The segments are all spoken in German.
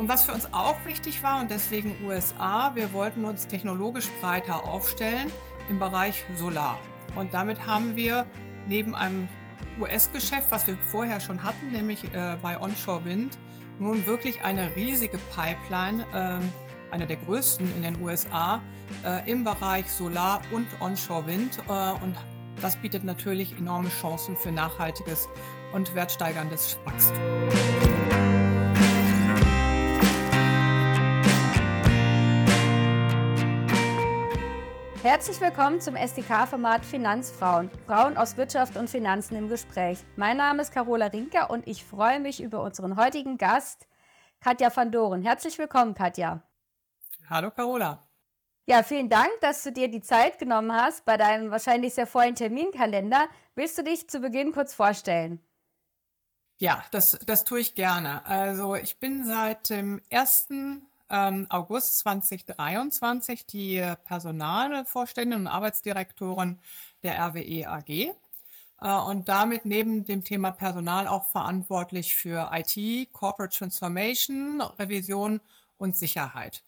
Und was für uns auch wichtig war und deswegen USA, wir wollten uns technologisch breiter aufstellen im Bereich Solar. Und damit haben wir neben einem US-Geschäft, was wir vorher schon hatten, nämlich äh, bei Onshore Wind, nun wirklich eine riesige Pipeline, äh, eine der größten in den USA, äh, im Bereich Solar und Onshore Wind. Äh, und das bietet natürlich enorme Chancen für nachhaltiges und wertsteigerndes Wachstum. Herzlich willkommen zum SDK-Format Finanzfrauen. Frauen aus Wirtschaft und Finanzen im Gespräch. Mein Name ist Carola Rinker und ich freue mich über unseren heutigen Gast, Katja van Doren. Herzlich willkommen, Katja. Hallo, Carola. Ja, vielen Dank, dass du dir die Zeit genommen hast bei deinem wahrscheinlich sehr vollen Terminkalender. Willst du dich zu Beginn kurz vorstellen? Ja, das, das tue ich gerne. Also ich bin seit dem 1. Ähm, August 2023 die Personalvorständin und Arbeitsdirektorin der RWE AG äh, und damit neben dem Thema Personal auch verantwortlich für IT, Corporate Transformation, Revision und Sicherheit.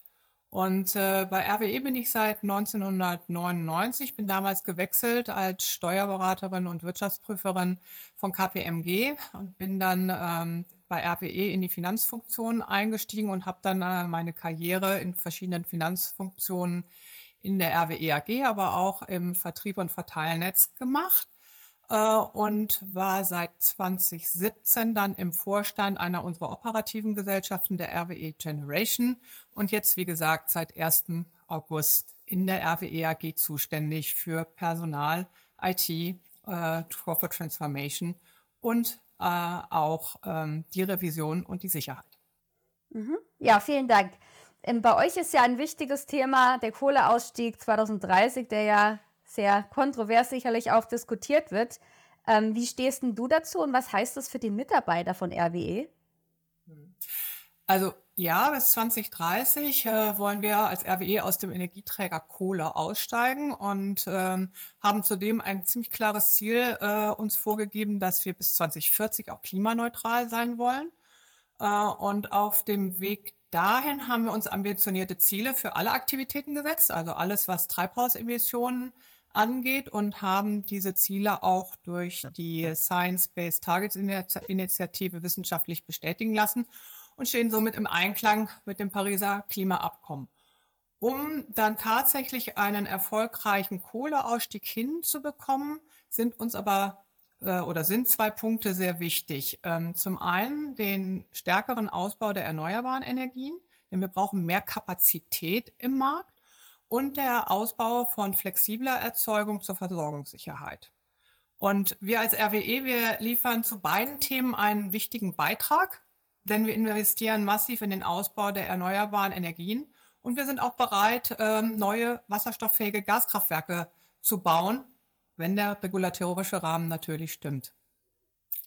Und äh, bei RWE bin ich seit 1999, bin damals gewechselt als Steuerberaterin und Wirtschaftsprüferin von KPMG und bin dann ähm, bei RWE in die Finanzfunktion eingestiegen und habe dann äh, meine Karriere in verschiedenen Finanzfunktionen in der RWE AG, aber auch im Vertrieb und Verteilnetz gemacht äh, und war seit 2017 dann im Vorstand einer unserer operativen Gesellschaften der RWE Generation und jetzt, wie gesagt, seit 1. August in der RWE AG zuständig für Personal, IT, äh, Corporate Transformation und äh, auch ähm, die Revision und die Sicherheit. Mhm. Ja, vielen Dank. Ähm, bei euch ist ja ein wichtiges Thema der Kohleausstieg 2030, der ja sehr kontrovers sicherlich auch diskutiert wird. Ähm, wie stehst denn du dazu und was heißt das für die Mitarbeiter von RWE? Also ja, bis 2030 äh, wollen wir als RWE aus dem Energieträger Kohle aussteigen und ähm, haben zudem ein ziemlich klares Ziel äh, uns vorgegeben, dass wir bis 2040 auch klimaneutral sein wollen. Äh, und auf dem Weg dahin haben wir uns ambitionierte Ziele für alle Aktivitäten gesetzt, also alles, was Treibhausemissionen angeht und haben diese Ziele auch durch die Science-Based Targets Initiative wissenschaftlich bestätigen lassen und stehen somit im Einklang mit dem Pariser Klimaabkommen. Um dann tatsächlich einen erfolgreichen Kohleausstieg hinzubekommen, sind uns aber äh, oder sind zwei Punkte sehr wichtig. Ähm, zum einen den stärkeren Ausbau der erneuerbaren Energien, denn wir brauchen mehr Kapazität im Markt und der Ausbau von flexibler Erzeugung zur Versorgungssicherheit. Und wir als RWE, wir liefern zu beiden Themen einen wichtigen Beitrag, denn wir investieren massiv in den Ausbau der erneuerbaren Energien und wir sind auch bereit, ähm, neue wasserstofffähige Gaskraftwerke zu bauen, wenn der regulatorische Rahmen natürlich stimmt.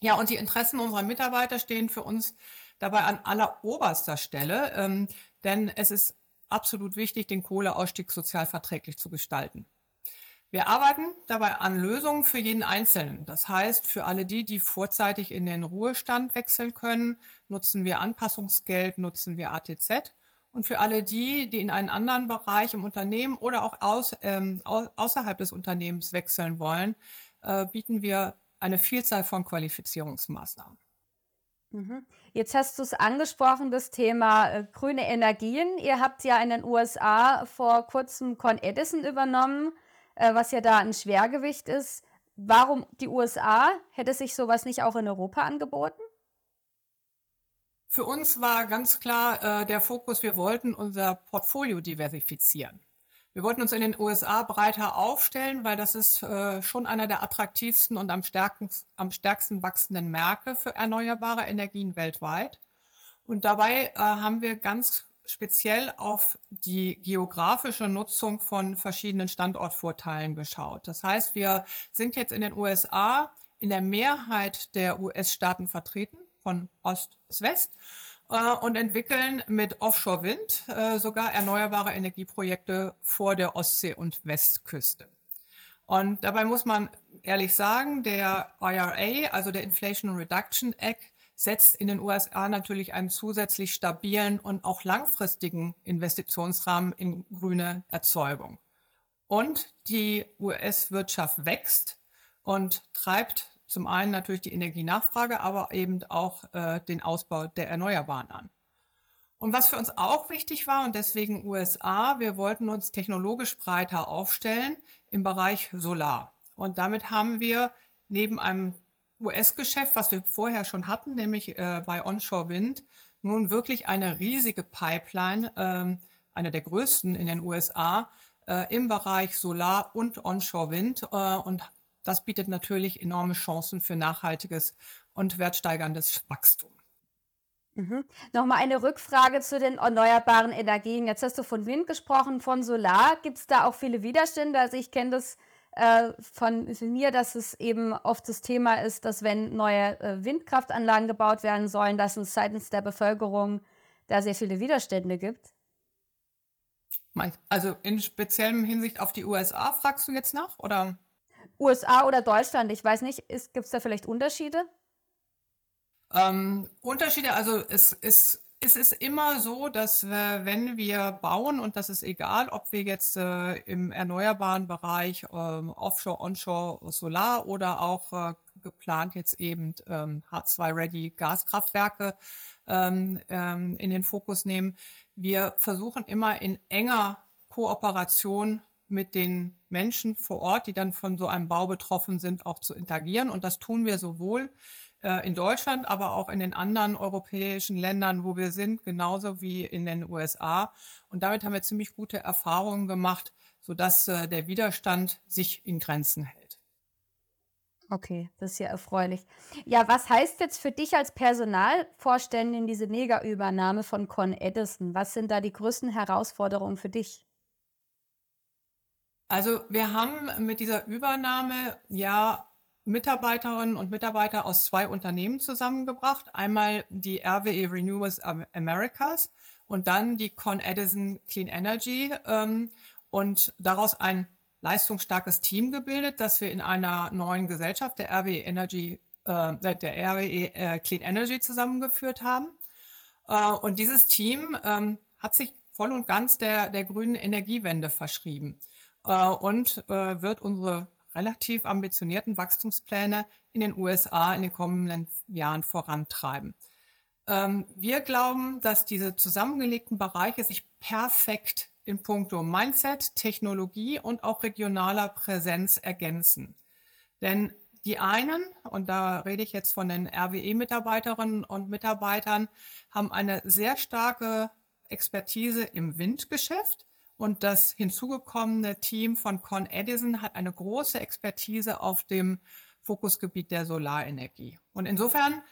Ja, und die Interessen unserer Mitarbeiter stehen für uns dabei an alleroberster Stelle, ähm, denn es ist absolut wichtig, den Kohleausstieg sozial verträglich zu gestalten. Wir arbeiten dabei an Lösungen für jeden Einzelnen. Das heißt, für alle die, die vorzeitig in den Ruhestand wechseln können, nutzen wir Anpassungsgeld, nutzen wir ATZ. Und für alle die, die in einen anderen Bereich im Unternehmen oder auch aus, ähm, außerhalb des Unternehmens wechseln wollen, äh, bieten wir eine Vielzahl von Qualifizierungsmaßnahmen. Mhm. Jetzt hast du es angesprochen, das Thema äh, grüne Energien. Ihr habt ja in den USA vor kurzem Con Edison übernommen, äh, was ja da ein Schwergewicht ist. Warum die USA? Hätte sich sowas nicht auch in Europa angeboten? Für uns war ganz klar äh, der Fokus, wir wollten unser Portfolio diversifizieren. Wir wollten uns in den USA breiter aufstellen, weil das ist äh, schon einer der attraktivsten und am, stärksten, am stärksten wachsenden Märkte für erneuerbare Energien weltweit. Und dabei äh, haben wir ganz speziell auf die geografische Nutzung von verschiedenen Standortvorteilen geschaut. Das heißt, wir sind jetzt in den USA in der Mehrheit der US-Staaten vertreten, von Ost bis West äh, und entwickeln mit Offshore-Wind äh, sogar erneuerbare Energieprojekte vor der Ostsee- und Westküste. Und dabei muss man ehrlich sagen, der IRA, also der Inflation Reduction Act, setzt in den USA natürlich einen zusätzlich stabilen und auch langfristigen Investitionsrahmen in grüne Erzeugung. Und die US-Wirtschaft wächst und treibt zum einen natürlich die Energienachfrage, aber eben auch äh, den Ausbau der Erneuerbaren an. Und was für uns auch wichtig war, und deswegen USA, wir wollten uns technologisch breiter aufstellen im Bereich Solar. Und damit haben wir neben einem US-Geschäft, was wir vorher schon hatten, nämlich äh, bei Onshore Wind, nun wirklich eine riesige Pipeline, äh, eine der größten in den USA, äh, im Bereich Solar und Onshore Wind. Äh, und das bietet natürlich enorme Chancen für nachhaltiges und wertsteigerndes Wachstum. Mhm. Nochmal eine Rückfrage zu den erneuerbaren Energien. Jetzt hast du von Wind gesprochen, von Solar. Gibt es da auch viele Widerstände? Also ich kenne das äh, von mir, dass es eben oft das Thema ist, dass wenn neue äh, Windkraftanlagen gebaut werden sollen, dass es seitens der Bevölkerung da sehr viele Widerstände gibt. Also in speziellem Hinsicht auf die USA fragst du jetzt nach, oder? USA oder Deutschland, ich weiß nicht, gibt es da vielleicht Unterschiede? Ähm, Unterschiede, also es ist es ist immer so, dass äh, wenn wir bauen, und das ist egal, ob wir jetzt äh, im erneuerbaren Bereich äh, Offshore, Onshore, Solar oder auch äh, geplant jetzt eben ähm, H2-Ready Gaskraftwerke ähm, ähm, in den Fokus nehmen, wir versuchen immer in enger Kooperation mit den Menschen vor Ort, die dann von so einem Bau betroffen sind, auch zu interagieren. Und das tun wir sowohl äh, in Deutschland, aber auch in den anderen europäischen Ländern, wo wir sind, genauso wie in den USA. Und damit haben wir ziemlich gute Erfahrungen gemacht, sodass äh, der Widerstand sich in Grenzen hält. Okay, das ist ja erfreulich. Ja, was heißt jetzt für dich als Personalvorständin diese Mega-Übernahme von Con Edison? Was sind da die größten Herausforderungen für dich? Also wir haben mit dieser Übernahme ja Mitarbeiterinnen und Mitarbeiter aus zwei Unternehmen zusammengebracht. Einmal die RWE Renewables Americas und dann die Con Edison Clean Energy ähm, und daraus ein leistungsstarkes Team gebildet, das wir in einer neuen Gesellschaft der RWE Energy, äh, der RWE äh, Clean Energy zusammengeführt haben. Äh, und dieses Team ähm, hat sich voll und ganz der, der grünen Energiewende verschrieben äh, und äh, wird unsere relativ ambitionierten Wachstumspläne in den USA in den kommenden Jahren vorantreiben. Ähm, wir glauben, dass diese zusammengelegten Bereiche sich perfekt in puncto Mindset, Technologie und auch regionaler Präsenz ergänzen. Denn die einen, und da rede ich jetzt von den RWE-Mitarbeiterinnen und Mitarbeitern, haben eine sehr starke Expertise im Windgeschäft und das hinzugekommene Team von Con Edison hat eine große Expertise auf dem Fokusgebiet der Solarenergie. Und insofern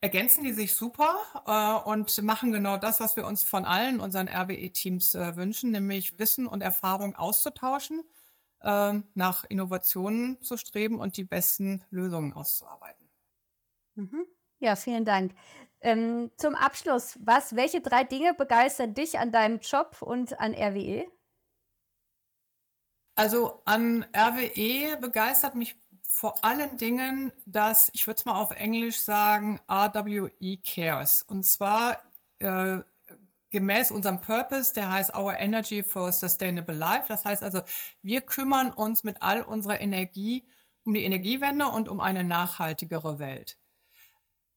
ergänzen die sich super äh, und machen genau das, was wir uns von allen unseren RWE-Teams äh, wünschen, nämlich Wissen und Erfahrung auszutauschen, äh, nach Innovationen zu streben und die besten Lösungen auszuarbeiten. Mhm. Ja, vielen Dank. Ähm, zum Abschluss, was, welche drei Dinge begeistern dich an deinem Job und an RWE? Also an RWE begeistert mich vor allen Dingen, dass, ich würde es mal auf Englisch sagen, RWE Cares. Und zwar äh, gemäß unserem Purpose, der heißt Our Energy for Sustainable Life. Das heißt also, wir kümmern uns mit all unserer Energie um die Energiewende und um eine nachhaltigere Welt.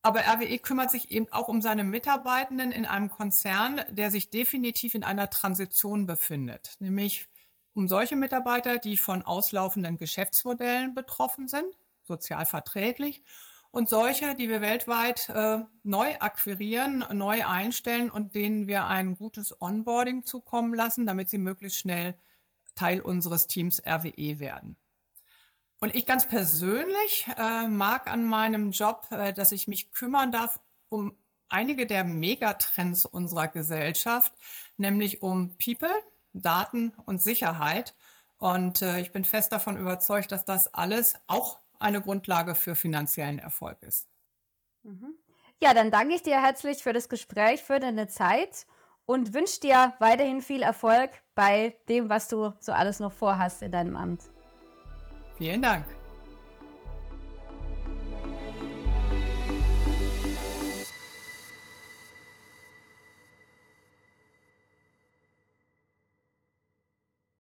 Aber RWE kümmert sich eben auch um seine Mitarbeitenden in einem Konzern, der sich definitiv in einer Transition befindet, nämlich um solche Mitarbeiter, die von auslaufenden Geschäftsmodellen betroffen sind, sozial verträglich, und solche, die wir weltweit äh, neu akquirieren, neu einstellen und denen wir ein gutes Onboarding zukommen lassen, damit sie möglichst schnell Teil unseres Teams RWE werden. Und ich ganz persönlich äh, mag an meinem Job, äh, dass ich mich kümmern darf um einige der Megatrends unserer Gesellschaft, nämlich um People, Daten und Sicherheit. Und äh, ich bin fest davon überzeugt, dass das alles auch eine Grundlage für finanziellen Erfolg ist. Mhm. Ja, dann danke ich dir herzlich für das Gespräch, für deine Zeit und wünsche dir weiterhin viel Erfolg bei dem, was du so alles noch vorhast in deinem Amt. Vielen Dank.